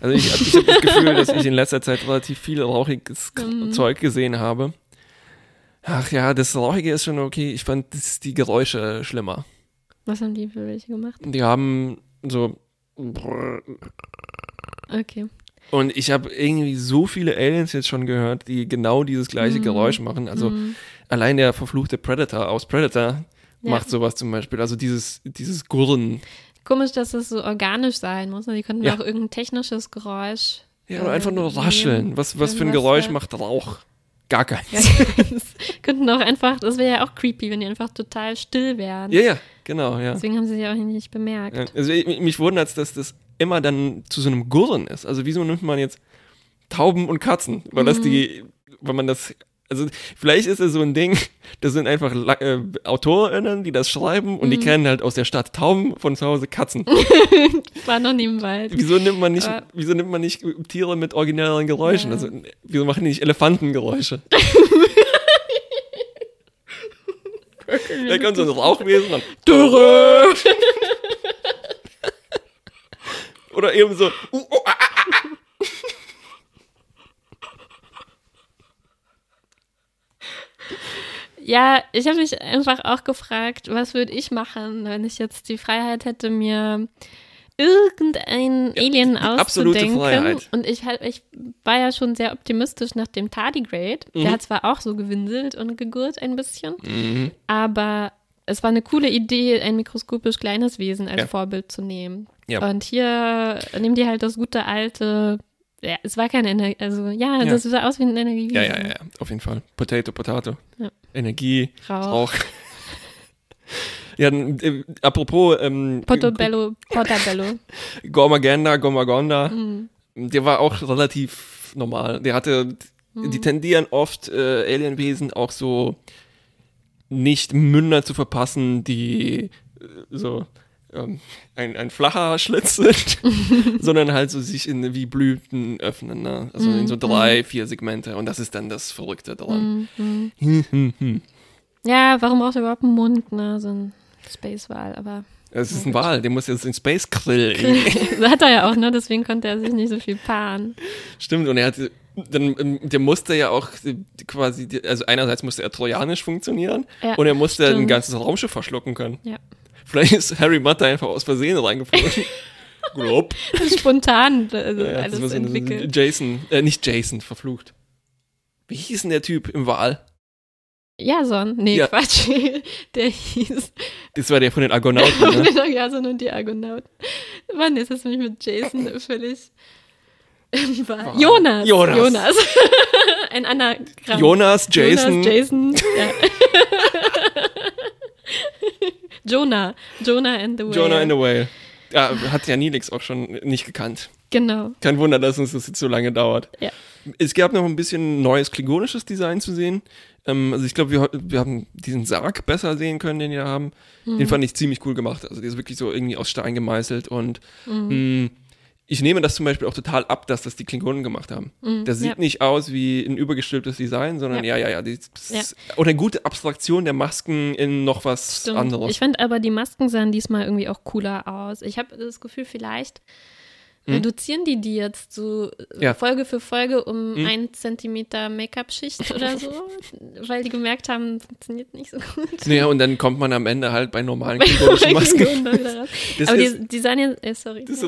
Also ich, ich habe das Gefühl, dass ich in letzter Zeit relativ viel rauchiges Mhm. Zeug gesehen habe. Ach ja, das Rauchige ist schon okay. Ich fand das, die Geräusche schlimmer. was haben die für welche gemacht? Die haben so Okay. und ich habe irgendwie so viele Aliens jetzt schon gehört, die genau dieses gleiche Mhm. Geräusch machen. Also Hm, allein der verfluchte Predator aus Predator Ja. macht sowas zum Beispiel. Also dieses, dieses Gurren. Komisch, dass das so organisch sein muss. ne? Die könnten Ja. auch irgendein technisches Geräusch. Ja, oder einfach nur rascheln. Was, was für ein Geräusch ja. macht Rauch? Gar keins. Könnten auch einfach, das wäre ja auch creepy, wenn die einfach total still wären. Ja, ja, genau, ja. Deswegen haben sie sie auch nicht bemerkt. Ja, Also ich- mich wundert es, dass das immer dann zu so einem Gurren ist. Also wieso nimmt man jetzt Tauben und Katzen? Weil das die, weil man das, also vielleicht ist es so ein Ding, das sind einfach äh, AutorInnen, die das schreiben und die kennen halt aus der Stadt Tauben, von zu Hause Katzen. War noch nie im Wald. Wieso nimmt man nicht, Aber- wieso nimmt man nicht Tiere mit originelleren Geräuschen? Ja. Also wieso machen die nicht Elefantengeräusche? Da kommt so ein Rauchwesen und Dürre! Oder eben so. Uh, uh, Ja, ich habe mich einfach auch gefragt, was würde ich machen, wenn ich jetzt die Freiheit hätte, mir irgendein Alien absolute auszudenken. Und ich, ich war ja schon sehr optimistisch nach dem Tardigrade. Mhm. Der hat zwar auch so gewinselt und gegurrt ein bisschen, Mhm. aber es war eine coole Idee, ein mikroskopisch kleines Wesen als Ja. Vorbild zu nehmen. Ja. Und hier nehmen die halt das gute alte, ja, es war keine Energie, also ja, Ja. das sah aus wie ein Energiewesen. Ja, ja, ja, auf jeden Fall. Potato, Potato. Ja. Energie, Rauch. Rauch. ja, äh, apropos ähm, Portobello, Portabello. Gormaganda, Gormagonda, Mhm. der war auch relativ normal. Der hatte, Mhm. die tendieren oft, äh, Alienwesen auch so nicht Münder zu verpassen, die äh, so ähm, ein, ein flacher Schlitz sind, sondern halt so sich in wie Blüten öffnen, ne? Also in so Mhm. drei, vier Segmente und das ist dann das Verrückte daran. Mhm. Hm, hm, hm. Ja, warum braucht er überhaupt einen Mund, ne? So ein Space-Wal, aber Es ist ein Wal, der muss jetzt in Space Grill. das hat er ja auch, ne? Deswegen konnte er sich nicht so viel paaren. Stimmt, und er hatte, dann, ähm, der musste ja auch äh, quasi, also einerseits musste er trojanisch funktionieren Ja, und er musste ein stimmt. ganzes Raumschiff verschlucken können. Ja. Vielleicht ist Harry Mutter einfach aus Versehen reingeflogen. Glob. Spontan also Ja, das alles ein entwickelt. Jason, äh, nicht Jason, verflucht. Wie hieß denn der Typ im Wal? Jason, nee, Ja. Quatsch. Der hieß Das war der von den Argonauten, ne? Jason und die Argonauten. Wann ist das nämlich mit Jason völlig war. Jonas. Jonas. Jonas. Ein Anagramm. Jonas, Jason. Jonas, Jason. Ja. Jonah. Jonah and the Whale. Jonah and the Whale. Ja, hat ja Nilix auch schon nicht gekannt. Genau. Kein Wunder, dass uns das jetzt so lange dauert. Ja. Es gab noch ein bisschen neues klingonisches Design zu sehen. Ähm, also ich glaube, wir, wir haben diesen Sarg besser sehen können, den die da haben. Mhm. Den fand ich ziemlich cool gemacht. Also der ist wirklich so irgendwie aus Stein gemeißelt und Mhm. mh, ich nehme das zum Beispiel auch total ab, dass das die Klingonen gemacht haben. Mhm, Das sieht ja. nicht aus wie ein übergestülptes Design, sondern ja, Ja. ja, ja. die, ist- Oder eine gute Abstraktion der Masken in noch was Stimmt. anderes. Ich fand aber die Masken sahen diesmal irgendwie auch cooler aus. Ich habe das Gefühl, vielleicht Hm? reduzieren die die jetzt so äh, Ja. Folge für Folge um Hm? ein Zentimeter Make-up-Schicht oder so, weil die gemerkt haben, funktioniert nicht so gut. Naja, und dann kommt man am Ende halt bei normalen klingonischen Masken. Aber die, die sahen ja, äh, sorry. Das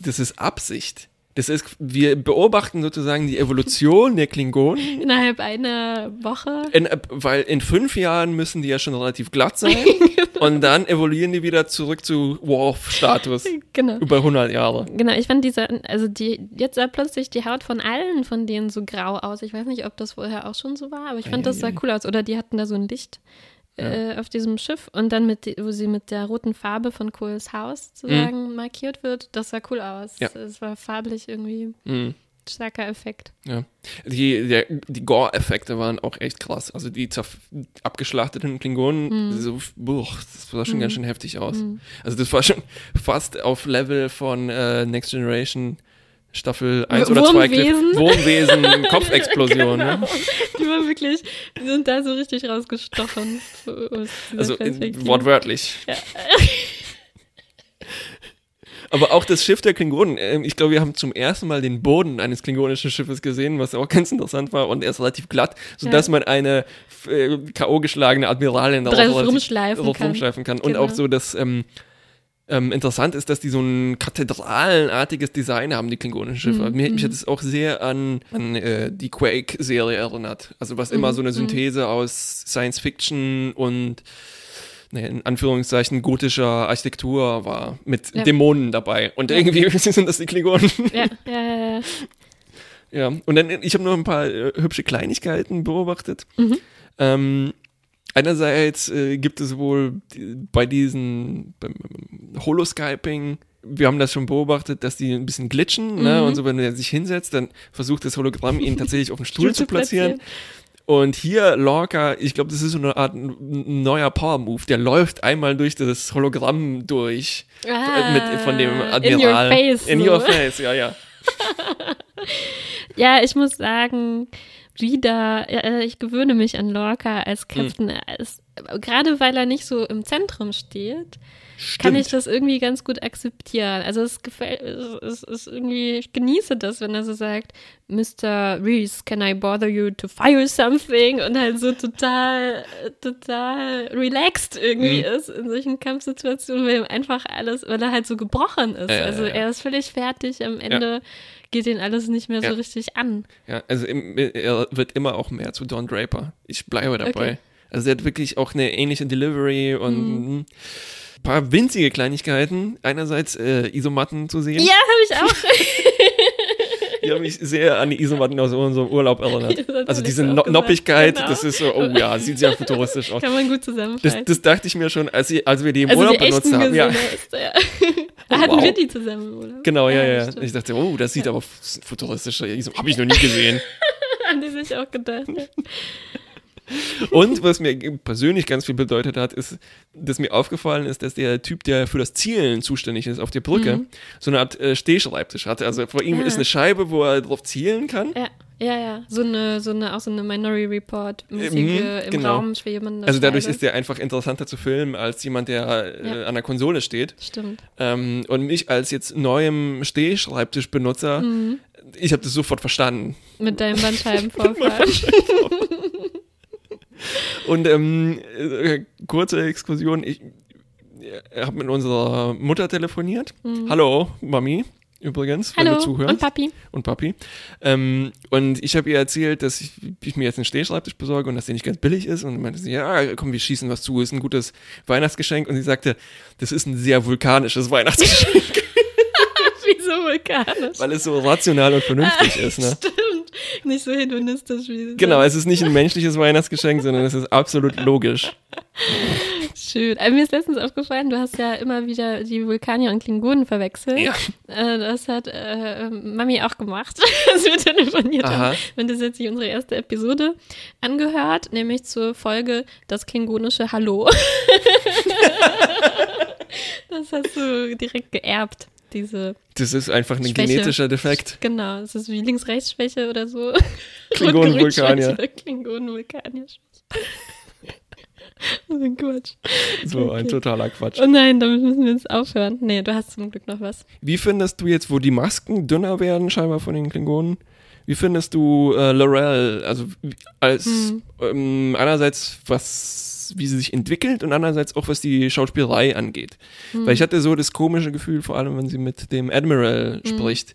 das ist Absicht. Das ist, wir beobachten sozusagen die Evolution der Klingonen, Innerhalb einer Woche. in, weil in fünf Jahren müssen die ja schon relativ glatt sein und dann evoluieren die wieder zurück zu Worf-Status Genau. über 100 Jahre. Genau, ich fand diese, also die, jetzt sah plötzlich die Haut von allen von denen so grau aus. Ich weiß nicht, ob das vorher auch schon so war, aber ich fand, das sah cool aus. Oder die hatten da so ein Licht äh, auf diesem Schiff und dann mit, wo sie mit der roten Farbe von Coles Haus sozusagen markiert wird, das sah cool aus. Ja. Es war farblich irgendwie Mhm. starker Effekt. Ja. Die, der, die Gore-Effekte waren auch echt krass. Also die abgeschlachteten Klingonen, so, boah, das sah schon ganz schön heftig aus. Also das war schon fast auf Level von äh, Next Generation Staffel 1 oder 2 Wurmwesen. Wurmwesen, Kopfexplosion. Genau. ne? Die waren wirklich, die sind da so richtig rausgestochen. aus dieser Also in, Perspektive. wortwörtlich. Ja. Aber auch das Schiff der Klingonen, ähm, ich glaube, wir haben zum ersten Mal den Boden eines klingonischen Schiffes gesehen, was auch ganz interessant war und er ist relativ glatt, sodass man eine äh, K.O. geschlagene Admiralin darauf rumschleifen kann. rumschleifen kann. Und Genau. auch so, dass ähm, ähm, interessant ist, dass die so ein kathedralenartiges Design haben, die klingonischen Schiffe. Mhm, Mir, mich hat es auch sehr an, an äh, die Quake-Serie erinnert. Also was immer Mhm, so eine Synthese aus Science Fiction und naja, in Anführungszeichen gotischer Architektur war, mit Ja. Dämonen dabei. Und Ja. irgendwie sind das die Klingonen. Ja, ja, ja, ja. Ja, und dann, ich habe noch ein paar äh, hübsche Kleinigkeiten beobachtet. Mhm. Ähm, einerseits äh, gibt es wohl bei diesen beim, Holoskyping, wir haben das schon beobachtet, dass die ein bisschen glitschen, ne? Mhm. Und so, wenn er sich hinsetzt, dann versucht das Hologramm ihn tatsächlich auf den Stuhl, zu platzieren. Und hier Lorca, ich glaube, das ist so eine Art neuer Power-Move. Der läuft einmal durch das Hologramm durch. Ah, äh, mit, von dem In Admiral. your face. In so. your face, ja, ja. Ja, ich muss sagen, wieder, äh, ich gewöhne mich an Lorca als Hm. Captain. Als, gerade weil er nicht so im Zentrum steht, kann ich Stimmt. das irgendwie ganz gut akzeptieren. Also es gefällt, es, ist irgendwie, ich genieße das, wenn er so sagt, Mr. Reese, can I bother you to fire something? Und halt so total, total relaxed irgendwie Mhm. ist in solchen Kampfsituationen, weil ihm einfach alles, weil er halt so gebrochen ist. Ja, ja, also ja. er ist völlig fertig, am Ende geht ihn alles nicht mehr Ja. so richtig an. Ja, also im, er wird immer auch mehr zu Don Draper. Ich bleibe dabei. Okay. Also er hat wirklich auch eine ähnliche Delivery und Mhm. ein paar winzige Kleinigkeiten. Einerseits äh, Isomatten zu sehen. Ja, habe ich auch. Die haben mich sehr an die Isomatten aus unserem Urlaub erinnert. Das Also diese no. Noppigkeit, Genau. das ist so, oh ja, sieht sehr futuristisch aus. Kann man gut Das, zusammenfassen. das dachte ich mir schon, als, ich, als wir die im also Urlaub die benutzt haben. Ja, gesehen hast, ja. Hatten wow. wir die zusammen Urlaub? genau, ja, ja. stimmt. Ich dachte, oh, das sieht aber futuristisch aus. Habe ich noch nie gesehen. An die sich auch gedacht. Ja. Und was mir persönlich ganz viel bedeutet hat, ist, dass mir aufgefallen ist, dass der Typ, der für das Zielen zuständig ist auf der Brücke, Mhm. so eine Art äh, Stehschreibtisch hatte. Also vor ihm Ja. ist eine Scheibe, wo er drauf zielen kann. Ja, ja, ja. So eine, so eine, auch so eine Minority Report mäßige Mhm, im genau. Raum schwebende Also dadurch Scheibe. ist der einfach interessanter zu filmen als jemand, der äh, Ja. an der Konsole steht. Stimmt. Ähm, und mich als jetzt neuem Stehschreibtischbenutzer, Mhm. ich habe das sofort verstanden. Mit deinem Bandscheibenvorfall. Und ähm, äh, kurze Exkursion, ich habe mit unserer Mutter telefoniert. Hallo, Mami, übrigens, wenn. Hallo, du zuhörst. und Papi. und Papi. Ähm, und ich habe ihr erzählt, dass ich, ich mir jetzt einen Stehschreibtisch besorge und dass der nicht ganz billig ist. Und meinte sie, ja, komm, wir schießen was zu, ist ein gutes Weihnachtsgeschenk. Und sie sagte, das ist ein sehr vulkanisches Weihnachtsgeschenk, Wieso vulkanisch? weil es so rational und vernünftig ist. Ne? Stimmt. Nicht so hedonistisch wie Genau, es ist nicht ein menschliches Weihnachtsgeschenk, sondern es ist absolut logisch. Schön. Aber mir ist letztens aufgefallen, du hast ja immer wieder die Vulkanier und Klingonen verwechselt. Ja. Äh, das hat äh, Mami auch gemacht, als wir telefoniert Aha. haben. Und das ist jetzt sich unsere erste Episode angehört, nämlich zur Folge Das klingonische Hallo. das hast du direkt geerbt, diese Das ist einfach ein Schwäche. genetischer Defekt. Genau, es ist wie Links-Rechts-Schwäche oder so. Klingonen-Vulkanier. Klingonen-Vulkanier-Schwäche. Das ist ein Quatsch. So ein Okay. totaler Quatsch. Oh nein, damit müssen wir jetzt aufhören. Nee, du hast zum Glück noch was. Wie findest du jetzt, wo die Masken dünner werden, scheinbar von den Klingonen? Wie findest du äh, Lorel, also als Hm. ähm, einerseits was, wie sie sich entwickelt und andererseits auch was die Schauspielerei angeht? Hm. Weil ich hatte so das komische Gefühl, vor allem wenn sie mit dem Admiral Hm. spricht,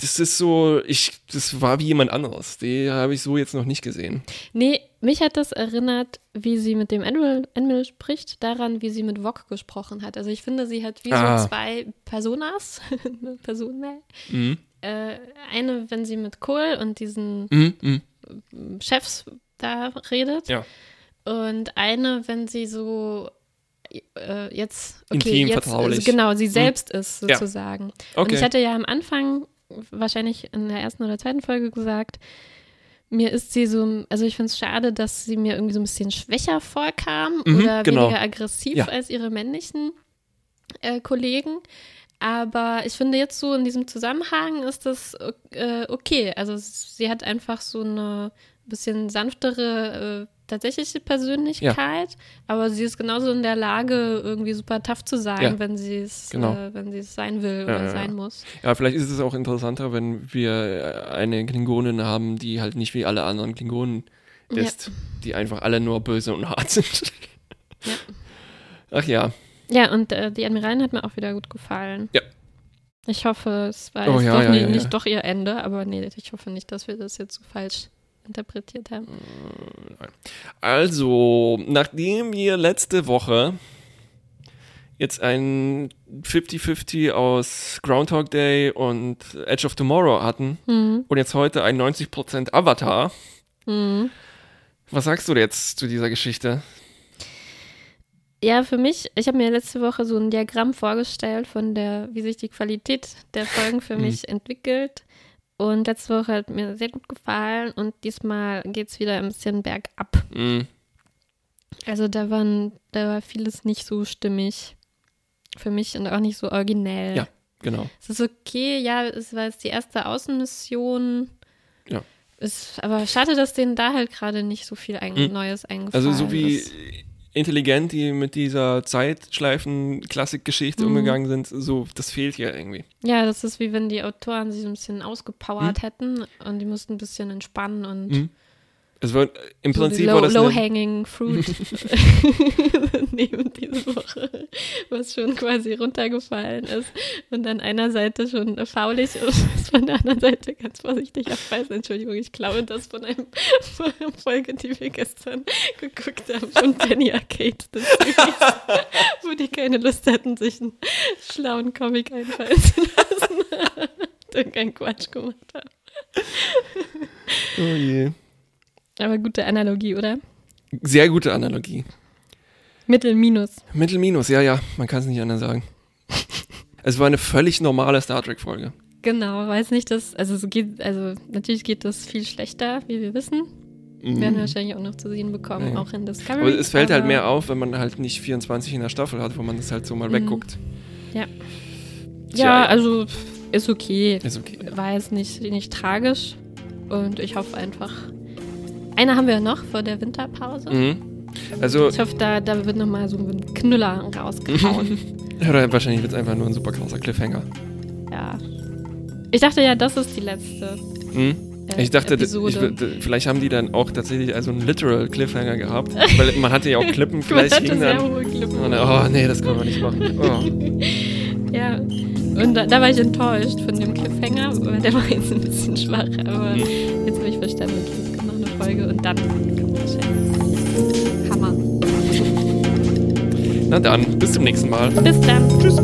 Das ist so, ich, das war wie jemand anderes. Die habe ich so jetzt noch nicht gesehen. Nee, mich hat das erinnert, wie sie mit dem Admiral, Admiral spricht, daran, wie sie mit Vog gesprochen hat. Also ich finde, sie hat wie Ah. so zwei Personas, Personen. Mhm. Äh, eine, wenn sie mit Cole und diesen Mhm. Mhm. Chefs da redet. Ja. Und eine, wenn sie so äh, jetzt okay, Intim, jetzt, vertraulich. Also genau, sie selbst ist Ja. sozusagen. Und Okay. ich hatte ja am Anfang, wahrscheinlich in der ersten oder zweiten Folge gesagt, mir ist sie so, also ich finde es schade, dass sie mir irgendwie so ein bisschen schwächer vorkam Mhm, oder genau. weniger aggressiv Ja. als ihre männlichen äh, Kollegen. Aber ich finde jetzt so in diesem Zusammenhang ist das äh, okay. Also sie hat einfach so eine bisschen sanftere äh, tatsächliche Persönlichkeit, aber sie ist genauso in der Lage, irgendwie super tough zu sein, Ja. wenn sie es, Genau. äh, wenn sie es sein will Ja, oder ja, ja. sein muss. Ja, vielleicht ist es auch interessanter, wenn wir eine Klingonin haben, die halt nicht wie alle anderen Klingonen Ja. ist, die einfach alle nur böse und hart sind. Ja. Ach ja. Ja, und äh, die Admiralin hat mir auch wieder gut gefallen. Ja. Ich hoffe, es war Oh, jetzt ja, doch ja, nicht, ja, ja. doch ihr Ende, aber nee, ich hoffe nicht, dass wir das jetzt so falsch interpretiert haben. Also, nachdem wir letzte Woche jetzt ein 50-50 aus Groundhog Day und Edge of Tomorrow hatten Mhm. und jetzt heute ein 90% Avatar, Mhm. was sagst du jetzt zu dieser Geschichte? Ja, für mich, ich habe mir letzte Woche so ein Diagramm vorgestellt von der, wie sich die Qualität der Folgen für Mhm. mich entwickelt. Und letzte Woche hat mir sehr gut gefallen und diesmal geht es wieder ein bisschen bergab. Hm, Also da waren, da war vieles nicht so stimmig für mich und auch nicht so originell. Ja. genau. Es ist okay, ja, es war jetzt die erste Außenmission. Ja. Ist, aber schade, dass denen da halt gerade nicht so viel ein, Mhm. Neues eingefallen Also so wie ist. Intelligent die mit dieser Zeitschleifen-Klassikgeschichte Mhm. umgegangen sind, so, das fehlt hier irgendwie. Ja, das ist wie wenn die Autoren sich ein bisschen ausgepowert Mhm. hätten und die mussten ein bisschen entspannen und Mhm. Es war im so Prinzip low, das eine, low-hanging fruit nehmen diese Woche, was schon quasi runtergefallen ist und an einer Seite schon faulig ist, von der anderen Seite ganz vorsichtig abweisen. Entschuldigung, ich klaue das von einem von einer Folge, die wir gestern geguckt haben von Penny Arcade, das Series, wo die keine Lust hatten, sich einen schlauen Comic einfallen zu lassen. und keinen Quatsch gemacht haben. oh je. Aber gute Analogie, oder? Sehr gute Analogie. Mittel minus. Mittel minus, ja, ja, man kann es nicht anders sagen. es war eine völlig normale Star Trek-Folge. Genau, weiß nicht, dass, also es geht, also natürlich geht das viel schlechter, wie wir wissen. Mhm. Werden wir wahrscheinlich auch noch zu sehen bekommen, Ja. auch in Discovery. Aber es fällt halt aber- mehr auf, wenn man halt nicht 24 in der Staffel hat, wo man das halt so mal Mhm. wegguckt. Ja. Tja, Ja, also ist okay. Ist okay. War jetzt nicht, nicht tragisch. Und ich hoffe einfach. Eine haben wir ja noch vor der Winterpause. Mhm. Also, Ich hoffe, da, da wird nochmal so ein Knüller rausgehauen. oder wahrscheinlich wird es einfach nur ein super krasser Cliffhanger. ja. Ich dachte ja, das ist die letzte. Mhm. Äh, Ich dachte, Episode. ich, vielleicht haben die dann auch tatsächlich also einen literal Cliffhanger gehabt. Weil man hatte ja auch Klippen, Man vielleicht hatte ging sehr dann. hohe Klippen. Und dann, oh nee, das können wir nicht machen. Oh. Ja, und da, da war ich enttäuscht von dem Cliffhanger, weil der war jetzt ein bisschen schwach, aber Mhm. jetzt habe ich verstanden, okay, Folge und dann kommt wahrscheinlich Hammer. Na dann, bis zum nächsten Mal. Bis dann. Tschüss.